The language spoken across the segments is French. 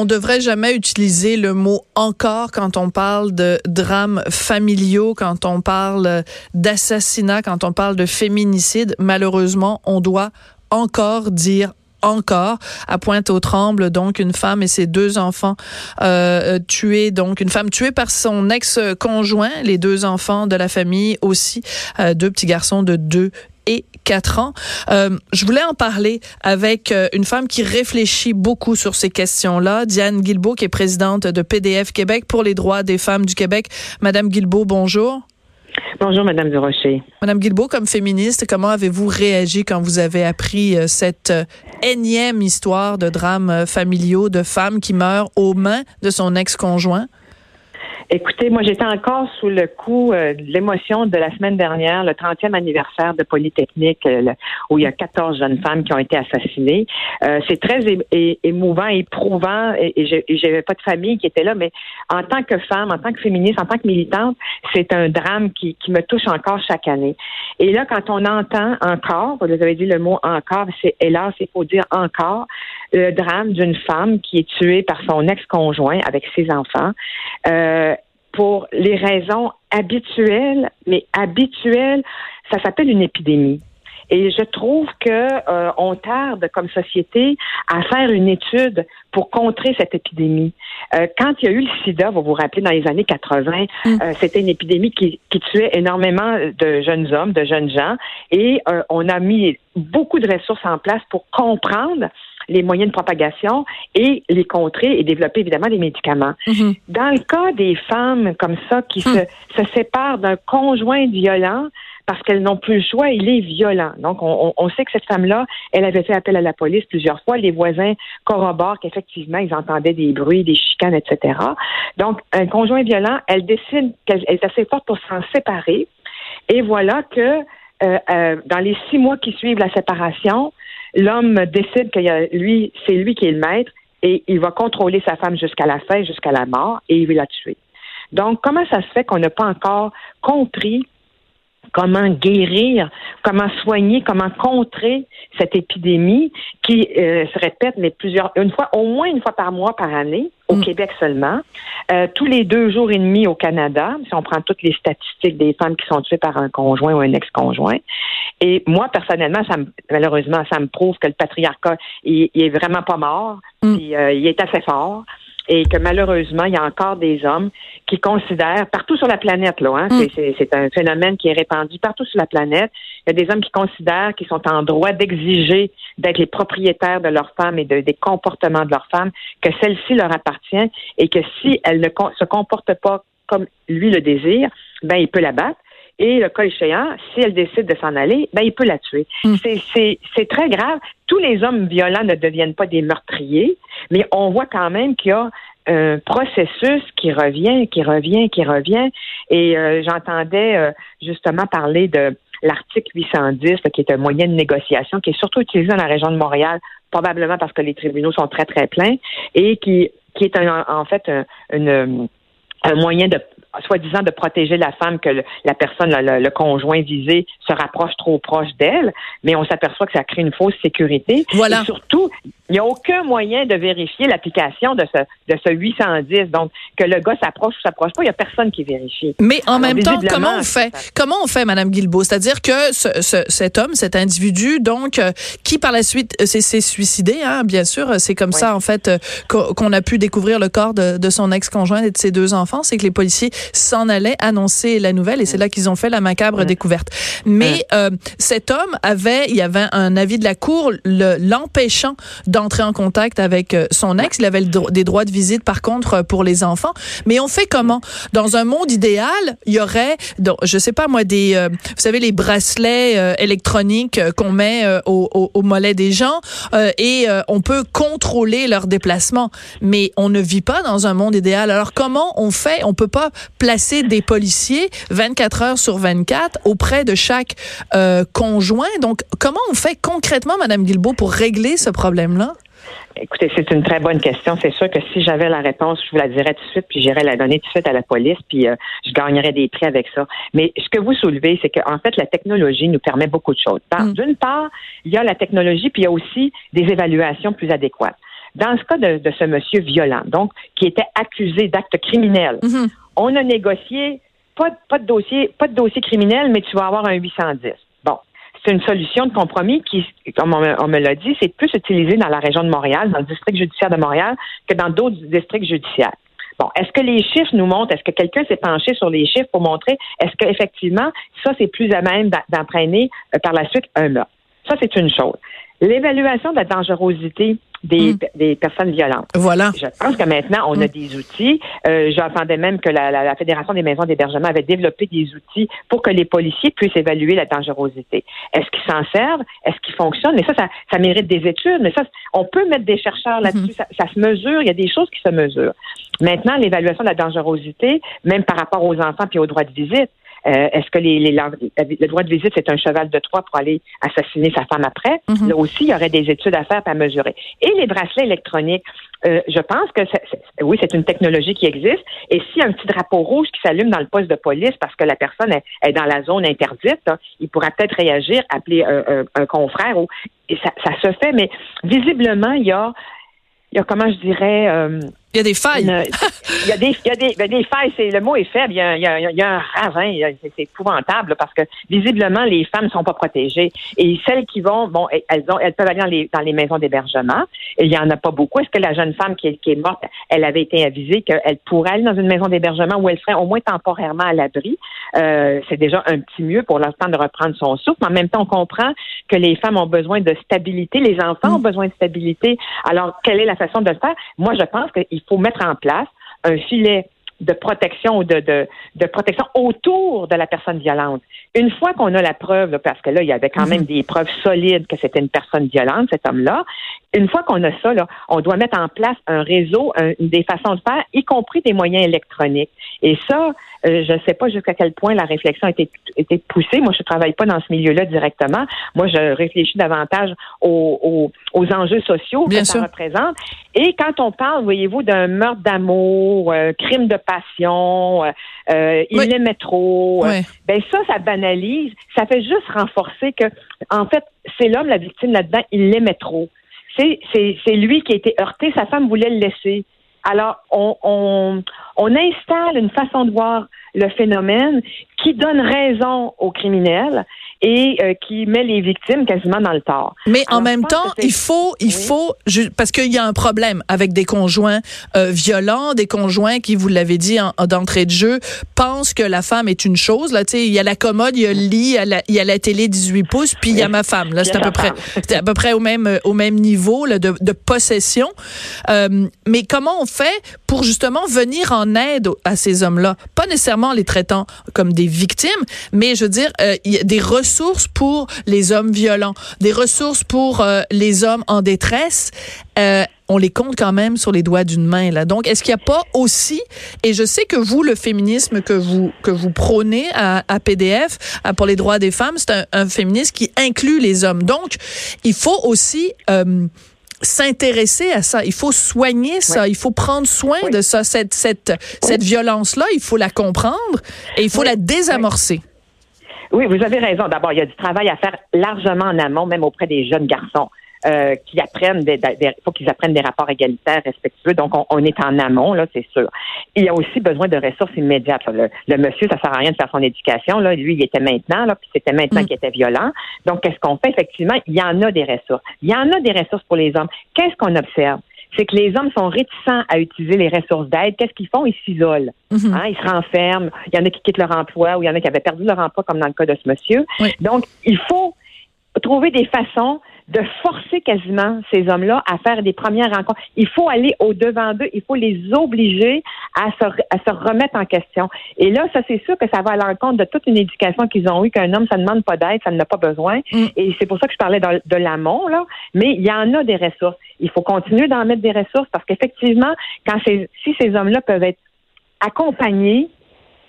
On devrait jamais utiliser le mot encore quand on parle de drames familiaux, quand on parle d'assassinat, quand on parle de féminicide. Malheureusement, on doit encore dire encore à Pointe-aux-Trembles donc une femme et ses deux enfants euh, tués donc une femme tuée par son ex-conjoint les deux enfants de la famille aussi euh, deux petits garçons de deux et quatre ans. Euh, je voulais en parler avec euh, une femme qui réfléchit beaucoup sur ces questions-là, Diane Guilbeault, qui est présidente de PDF Québec pour les droits des femmes du Québec. Madame Guilbeault, bonjour. Bonjour, Madame Durocher. Madame Guilbeault, comme féministe, comment avez-vous réagi quand vous avez appris euh, cette énième histoire de drames familiaux de femmes qui meurent aux mains de son ex-conjoint? Écoutez, moi, j'étais encore sous le coup euh, de l'émotion de la semaine dernière, le 30e anniversaire de Polytechnique, euh, où il y a 14 jeunes femmes qui ont été assassinées. Euh, c'est très émouvant, éprouvant, et, et j'avais pas de famille qui était là, mais en tant que femme, en tant que féministe, en tant que militante, c'est un drame qui, qui me touche encore chaque année. Et là, quand on entend encore, vous avez dit le mot encore, c'est hélas, il faut dire encore, le drame d'une femme qui est tuée par son ex-conjoint avec ses enfants. Euh, pour les raisons habituelles, mais habituelles, ça s'appelle une épidémie. Et je trouve que euh, on tarde comme société à faire une étude pour contrer cette épidémie. Euh, quand il y a eu le sida, vous vous rappelez, dans les années 80, mm. euh, c'était une épidémie qui, qui, tuait énormément de jeunes hommes, de jeunes gens, et euh, on a mis beaucoup de ressources en place pour comprendre les moyens de propagation et les contrer et développer évidemment des médicaments. Mm-hmm. Dans le cas des femmes comme ça qui mm. se, se séparent d'un conjoint violent, parce qu'elles n'ont plus le choix, il est violent. Donc, on, on sait que cette femme-là, elle avait fait appel à la police plusieurs fois. Les voisins corroborent qu'effectivement, ils entendaient des bruits, des chicanes, etc. Donc, un conjoint violent, elle décide qu'elle est assez forte pour s'en séparer. Et voilà que euh, euh, dans les six mois qui suivent la séparation, l'homme décide que lui, c'est lui qui est le maître et il va contrôler sa femme jusqu'à la fin, jusqu'à la mort, et il va la tuer. Donc, comment ça se fait qu'on n'a pas encore compris comment guérir, comment soigner, comment contrer cette épidémie qui euh, se répète mais plusieurs une fois au moins une fois par mois par année au mm. Québec seulement, euh, tous les deux jours et demi au Canada, si on prend toutes les statistiques des femmes qui sont tuées par un conjoint ou un ex-conjoint. Et moi personnellement, ça me, malheureusement, ça me prouve que le patriarcat il, est vraiment pas mort, mm. puis, euh, il est assez fort et que malheureusement, il y a encore des hommes qui considèrent, partout sur la planète, là, hein, mm. c'est un phénomène qui est répandu partout sur la planète, il y a des hommes qui considèrent qu'ils sont en droit d'exiger d'être les propriétaires de leur femme et de, des comportements de leur femme, que celle-ci leur appartient et que si elle ne se comporte pas comme lui le désire, ben il peut la battre. Et le cas échéant, si elle décide de s'en aller, ben il peut la tuer. Mm. C'est très grave. Tous les hommes violents ne deviennent pas des meurtriers, mais on voit quand même qu'il y a un processus qui revient, qui revient, qui revient. Et euh, j'entendais euh, justement parler de l'article 810, qui est un moyen de négociation qui est surtout utilisé dans la région de Montréal, probablement parce que les tribunaux sont très, très pleins, et qui, qui est en fait une, un moyen de soi-disant de protéger la femme que la personne, le, conjoint visé, se rapproche trop proche d'elle, mais on s'aperçoit que ça crée une fausse sécurité. Voilà. Et surtout, il n'y a aucun moyen de vérifier l'application de ce, de ce 810. Donc, que le gars s'approche ou s'approche pas, il n'y a personne qui vérifie. Mais en même temps, comment on fait? Comment on fait, Madame Guilbeault? C'est-à-dire que ce, cet homme, cet individu, donc, euh, qui par la suite euh, s'est suicidé, hein, bien sûr, c'est comme ça, en fait, euh, qu'on a pu découvrir le corps de, de son ex-conjoint et de ses deux enfants, c'est que les policiers s'en allait annoncer la nouvelle et c'est là qu'ils ont fait la macabre découverte. Mais euh, cet homme avait, il y avait un avis de la cour l'empêchant d'entrer en contact avec euh, son ex. Il avait des droits de visite par contre pour les enfants. Mais on fait comment? Dans un monde idéal, il y aurait, je sais pas moi, des, euh, vous savez, les bracelets électroniques qu'on met au, au, au, mollet des gens et on peut contrôler leur déplacement. Mais on ne vit pas dans un monde idéal. Alors comment on fait? On peut pas placer des policiers 24 heures sur 24 auprès de chaque euh, conjoint. Donc comment on fait concrètement, Madame Guilbeault, pour régler ce problème-là? Écoutez, c'est une très bonne question. C'est sûr que si j'avais la réponse, je vous la dirais tout de suite, puis j'irais la donner tout de suite à la police, puis euh, je gagnerais des prix avec ça. Mais ce que vous soulevez, c'est qu'en fait, la technologie nous permet beaucoup de choses. Mm. D'une part, il y a la technologie, puis il y a aussi des évaluations plus adéquates. Dans ce cas de, ce monsieur violent, donc, qui était accusé d'actes criminels, mm-hmm. On a négocié pas, de dossier, pas de dossier criminel, mais tu vas avoir un 810. Bon. C'est une solution de compromis qui, comme on, me l'a dit, c'est plus utilisé dans la région de Montréal, dans le district judiciaire de Montréal, que dans d'autres districts judiciaires. Bon, est-ce que les chiffres nous montrent, est-ce que quelqu'un s'est penché sur les chiffres pour montrer, est-ce qu'effectivement, ça, c'est plus à même d'entraîner euh, par la suite un meurtre? Ça, c'est une chose. L'évaluation de la dangerosité des, mm. des, personnes violentes. Voilà. Je pense que maintenant, on a mm. des outils. Euh, J'entendais même que la, la, Fédération des maisons d'hébergement avait développé des outils pour que les policiers puissent évaluer la dangerosité. Est-ce qu'ils s'en servent? Est-ce qu'ils fonctionnent? Mais ça, ça, ça, mérite des études. Mais ça, on peut mettre des chercheurs là-dessus. Mm-hmm. Ça, ça, se mesure. Il y a des choses qui se mesurent. Maintenant, l'évaluation de la dangerosité, même par rapport aux enfants puis aux droits de visite, euh, est-ce que les, les, le droit de visite, c'est un cheval de Troie pour aller assassiner sa femme après? Mhm. Là aussi, il y aurait des études à faire à mesurer. Et les bracelets électroniques, euh, je pense que oui, c'est une technologie qui existe. Et s'il y a un petit drapeau rouge qui s'allume dans le poste de police parce que la personne est, dans la zone interdite, hein, il pourra peut-être réagir, appeler un, confrère. Ou, et ça, ça se fait, mais visiblement, il y a, il y a comment je dirais, euh, il y a des failles. il y a des, il y a des, ben, des failles, c'est le mot est faible. Il y a, il y a, il y a un ravin, c'est épouvantable parce que visiblement les femmes ne sont pas protégées et celles qui vont, bon, elles ont, elles peuvent aller dans les, dans les maisons d'hébergement. Il y en a pas beaucoup. Est-ce que la jeune femme qui est, qui est morte, elle avait été avisée qu'elle pourrait aller dans une maison d'hébergement où elle serait au moins temporairement à l'abri? Euh, C'est déjà un petit mieux pour l'instant de reprendre son souffle. En même temps, on comprend que les femmes ont besoin de stabilité, les enfants ont mm. besoin de stabilité. Alors, quelle est la façon de le faire? Moi, je pense que il faut mettre en place un filet de protection ou de, de, protection autour de la personne violente. Une fois qu'on a la preuve, parce que là, il y avait quand même mhm. des preuves solides que c'était une personne violente, cet homme-là, une fois qu'on a ça, là, on doit mettre en place un réseau, des façons de faire, y compris des moyens électroniques. Et ça, euh, je ne sais pas jusqu'à quel point la réflexion a été, été poussée. Moi, je ne travaille pas dans ce milieu-là directement. Moi, je réfléchis davantage aux, aux, enjeux sociaux que ça représente. Et quand on parle, voyez-vous, d'un meurtre d'amour, euh, crime de passion, euh, il oui. l'aimait trop, ben ça, ça banalise. Ça fait juste renforcer que, en fait, c'est l'homme, la victime là-dedans, il l'aimait trop. C'est lui qui a été heurté, sa femme voulait le laisser. Alors, on, on, installe une façon de voir le phénomène qui donne raison aux criminels et euh, qui met les victimes quasiment dans le tort. Mais en même temps, il faut, il faut, parce qu'il y a un problème avec des conjoints euh, violents, des conjoints qui, vous l'avez dit d'entrée de jeu, pensent que la femme est une chose. Là, tu sais, il y a la commode, il y a le lit, il y a la, télé 18 pouces, puis il y a ma femme. Là, c'est à peu près, c'est à peu près au même, au même niveau là, de, de possession. Euh, mais comment on fait pour justement venir en aide à ces hommes-là, pas nécessairement les traitant comme des victimes, mais je veux dire, il y a des ressources ressources pour les hommes violents, des ressources pour euh, les hommes en détresse. Euh, on les compte quand même sur les doigts d'une main là. Donc est-ce qu'il n'y a pas aussi et je sais que vous le féminisme que vous que vous prônez à, à PDF pour les droits des femmes, c'est un, un, féminisme qui inclut les hommes. Donc il faut aussi euh, s'intéresser à ça. Il faut soigner ça. Il faut prendre soin de ça. Cette, cette, cette violence-là, il faut la comprendre et il faut la désamorcer. Oui, vous avez raison. D'abord, il y a du travail à faire largement en amont, même auprès des jeunes garçons. Euh, qui apprennent des, faut qu'ils apprennent des rapports égalitaires respectueux. Donc, on, est en amont, là, c'est sûr. Il y a aussi besoin de ressources immédiates. Le, monsieur, ça sert à rien de faire son éducation. Là. Lui, il était maintenant, là, puis c'était maintenant mm. qu'il était violent. Donc, qu'est-ce qu'on fait? Effectivement, il y en a des ressources. Il y en a des ressources pour les hommes. Qu'est-ce qu'on observe? C'est que les hommes sont réticents à utiliser les ressources d'aide. Qu'est-ce qu'ils font? Ils s'isolent. Mhm. Hein, ils se renferment. Il y en a qui quittent leur emploi ou il y en a qui avaient perdu leur emploi, comme dans le cas de ce monsieur. Oui. Donc, il faut trouver des façons de forcer quasiment ces hommes-là à faire des premières rencontres. Il faut aller au-devant d'eux, il faut les obliger à se, à se remettre en question. Et là, ça, c'est sûr que ça va à l'encontre de toute une éducation qu'ils ont eue, qu'un homme, ça ne demande pas d'aide, ça n'en a pas besoin. Mm. Et c'est pour ça que je parlais de, de l'amont, là. Mais il y en a des ressources. Il faut continuer d'en mettre des ressources parce qu'effectivement, quand ces, si ces hommes-là peuvent être accompagnés,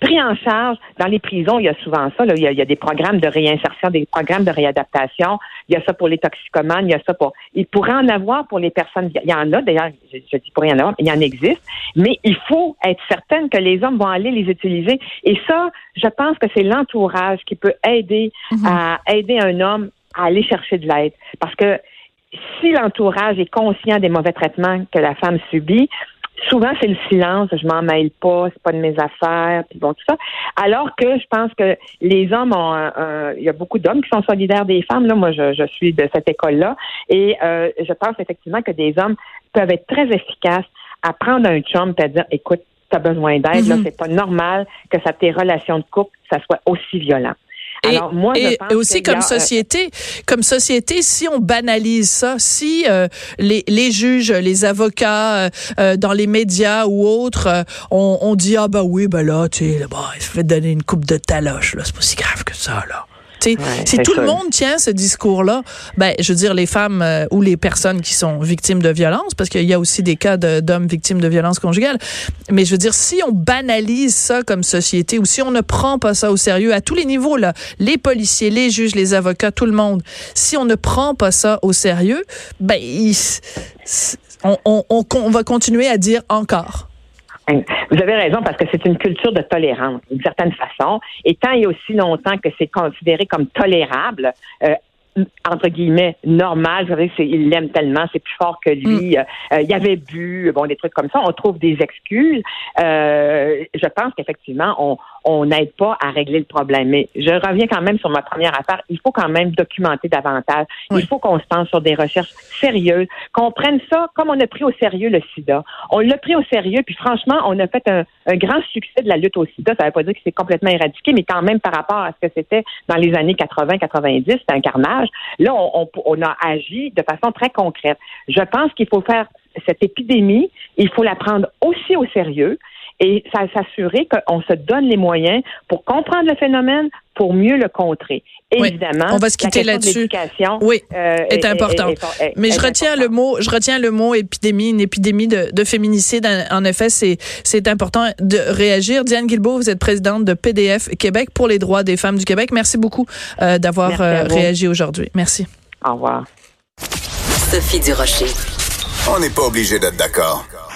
pris en charge dans les prisons, il y a souvent ça. Là. Il, y a, il y a des programmes de réinsertion, des programmes de réadaptation. Il y a ça pour les toxicomanes, il y a ça pour. Il pourrait en avoir pour les personnes. Il y en a d'ailleurs. Je, je dis pour rien en avoir, il y en existe. Mais il faut être certaine que les hommes vont aller les utiliser. Et ça, je pense que c'est l'entourage qui peut aider à aider un homme à aller chercher de l'aide, parce que si l'entourage est conscient des mauvais traitements que la femme subit, souvent c'est le silence, je m'en mêle pas, c'est pas de mes affaires, puis bon tout ça. Alors que je pense que les hommes ont, un- un- il y a beaucoup d'hommes qui sont solidaires des femmes. Là, moi, je, je suis de cette école-là, et euh, je pense effectivement que des hommes peuvent être très efficaces à prendre un chum et à dire, écoute, tu as besoin d'aide, là, Mhm. c'est pas normal que ça tes relations de couple, ça soit aussi violent. Et, Alors, moi, je et- pense et aussi a, comme euh, société, comme société, si on banalise ça, si euh, les, les juges, les avocats, euh, euh, dans les médias ou autres, euh, on, on dit ah ben oui ben là tu sais là, bah, il se fait donner une coupe de taloche là, c'est pas si grave que ça là. Ouais, si tout le monde tient ce discours-là, ben, je veux dire, les femmes euh, ou les personnes qui sont victimes de violences, parce qu'il y a aussi des cas de- d'hommes victimes de violences conjugales, mais je veux dire, si on banalise ça comme société ou si on ne prend pas ça au sérieux à tous les niveaux, là, les policiers, les juges, les avocats, tout le monde, si on ne prend pas ça au sérieux, ben, il- c- on, on- on- on va continuer à dire encore. Vous avez raison parce que c'est une culture de tolérance, d'une certaine façon. Et tant et aussi longtemps que c'est considéré comme tolérable, euh, entre guillemets, normal, vous savez, il l'aime tellement, c'est plus fort que lui, euh, euh, il avait bu, bon, des trucs comme ça, on trouve des excuses. Euh, je pense qu'effectivement, on on n'aide pas à régler le problème. Mais je reviens quand même sur ma première affaire. Il faut quand même documenter davantage. Oui. Il faut qu'on se pense sur des recherches sérieuses, qu'on prenne ça comme on a pris au sérieux le sida. On l'a pris au sérieux, puis franchement, on a fait un, un grand succès de la lutte au sida. Ça ne veut pas dire que c'est complètement éradiqué, mais quand même par rapport à ce que c'était dans les années 80-90, c'était un carnage. Là, on, on, on a agi de façon très concrète. Je pense qu'il faut faire cette épidémie, il faut la prendre aussi au sérieux et ça- s'assurer qu'on se donne les moyens pour comprendre le phénomène, pour mieux le contrer. Oui. Évidemment, On va se quitter la question de là-dessus. l'éducation, Oui, euh, est importante. est- Mais est je retiens le mot, je retiens le mot épidémie, une épidémie de, de féminicide. En, effet, c'est c'est important de réagir. Diane Guilbeault, vous êtes présidente de PDF Québec pour les droits des femmes du Québec. Merci beaucoup euh, d'avoir euh, réagi aujourd'hui. Merci. Au revoir. Sophie Durocher. On n'est pas obligé d'être d'accord.